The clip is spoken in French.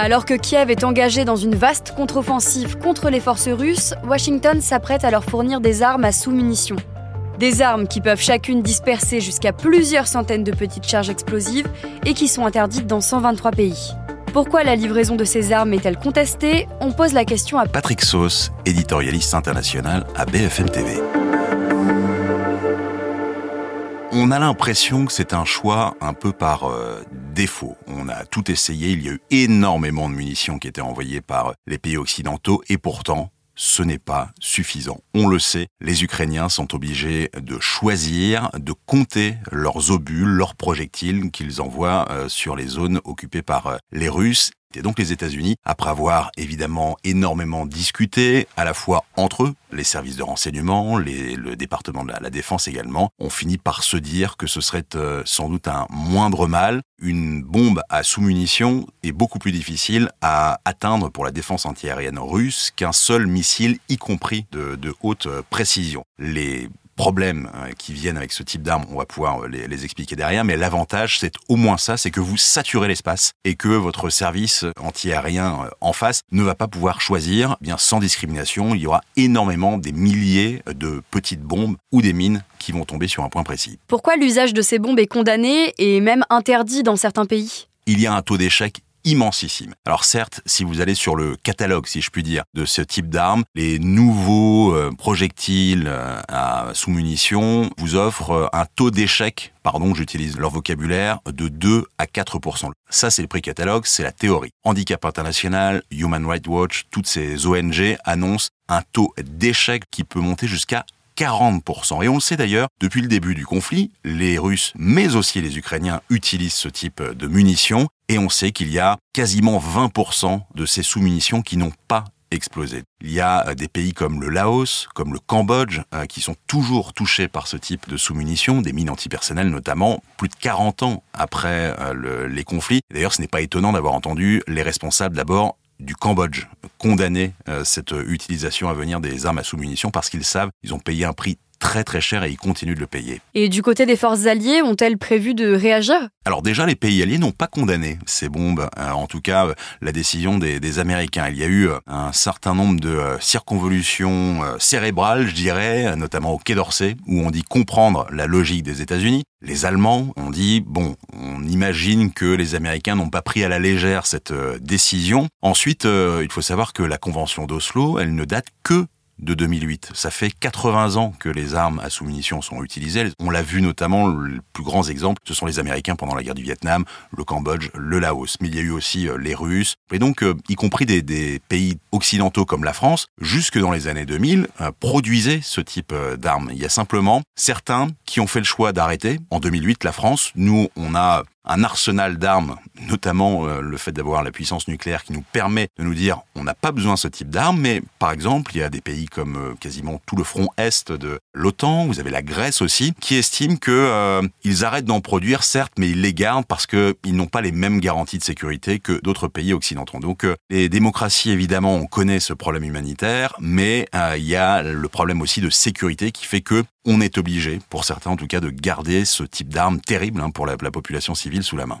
Alors que Kiev est engagé dans une vaste contre-offensive contre les forces russes, Washington s'apprête à leur fournir des armes à sous-munitions. Des armes qui peuvent chacune disperser jusqu'à plusieurs centaines de petites charges explosives et qui sont interdites dans 123 pays. Pourquoi la livraison de ces armes est-elle contestée? On pose la question à Patrick Sauce, éditorialiste international à BFM TV. On a l'impression que c'est un choix un peu par euh, défaut. On a tout essayé, il y a eu énormément de munitions qui étaient envoyées par les pays occidentaux et pourtant, ce n'est pas suffisant. On le sait, les Ukrainiens sont obligés de choisir, de compter leurs obus, leurs projectiles qu'ils envoient euh, sur les zones occupées par euh, les Russes et donc les États-Unis, après avoir évidemment énormément discuté, à la fois entre eux, les services de renseignement, le département de la, défense également, ont fini par se dire que ce serait euh, sans doute un moindre mal. Une bombe à sous-munitions est beaucoup plus difficile à atteindre pour la défense antiaérienne russe qu'un seul missile, y compris de, haute euh, précision. Problèmes euh, qui viennent avec ce type d'armes, on va pouvoir euh, les, expliquer derrière, mais l'avantage, c'est au moins ça, c'est que vous saturez l'espace et que votre service antiaérien euh, en face ne va pas pouvoir choisir, eh bien sans discrimination, il y aura énormément des milliers de petites bombes ou des mines qui vont tomber sur un point précis. Pourquoi l'usage de ces bombes est condamné et même interdit dans certains pays? Il y a un taux d'échec immensissime. Alors certes, si vous allez sur le catalogue, si je puis dire, de ce type d'armes, les nouveaux euh, projectiles euh, à sous-munitions vous offrent euh, un taux d'échec, pardon, j'utilise leur vocabulaire, de 2 à 4% Ça, c'est le prix catalogue, c'est la théorie. Handicap International, Human Rights Watch, toutes ces ONG annoncent un taux d'échec qui peut monter jusqu'à 40%. Et on le sait d'ailleurs, depuis le début du conflit, les Russes, mais aussi les Ukrainiens, utilisent ce type de munitions. Et on sait qu'il y a quasiment 20% de ces sous-munitions qui n'ont pas explosé. Il y a euh, des pays comme le Laos, comme le Cambodge, euh, qui sont toujours touchés par ce type de sous-munitions, des mines antipersonnelles notamment, plus de 40 ans après euh, les conflits. D'ailleurs, ce n'est pas étonnant d'avoir entendu les responsables d'abord du Cambodge condamner cette utilisation à venir des armes à sous-munitions parce qu'ils savent, ils ont payé un prix très très cher et ils continuent de le payer. Et du côté des forces alliées, ont-elles prévu de réagir? Alors déjà, les pays alliés n'ont pas condamné ces bombes, euh, en tout cas euh, la décision des, Américains. Il y a eu euh, un certain nombre de circonvolutions cérébrales, je dirais, notamment au Quai d'Orsay, où on dit comprendre la logique des États-Unis. Les Allemands ont dit, bon, on imagine que les Américains n'ont pas pris à la légère cette décision. Ensuite, il faut savoir que la Convention d'Oslo, elle ne date que de 2008. Ça fait 80 ans que les armes à sous-munitions sont utilisées. On l'a vu notamment, les plus grands exemples, ce sont les Américains pendant la guerre du Vietnam, le Cambodge, le Laos. Mais il y a eu aussi euh, les Russes, et donc euh, y compris des, pays occidentaux comme la France, jusque dans les années 2000, euh, produisaient ce type d'armes. Il y a simplement certains qui ont fait le choix d'arrêter. En 2008, la France, nous, on a un arsenal d'armes, notamment le fait d'avoir la puissance nucléaire qui nous permet de nous dire on n'a pas besoin de ce type d'armes, mais par exemple, il y a des pays comme euh, quasiment tout le front est de l'OTAN, vous avez la Grèce aussi, qui estiment que euh, arrêtent d'en produire, certes, mais ils les gardent parce qu'ils n'ont pas les mêmes garanties de sécurité que d'autres pays occidentaux. Donc les démocraties, évidemment, on connaît ce problème humanitaire, mais il y a le problème aussi de sécurité qui fait que on est obligé, pour certains en tout cas, de garder ce type d'armes terrible hein, pour la, population civile sous la main.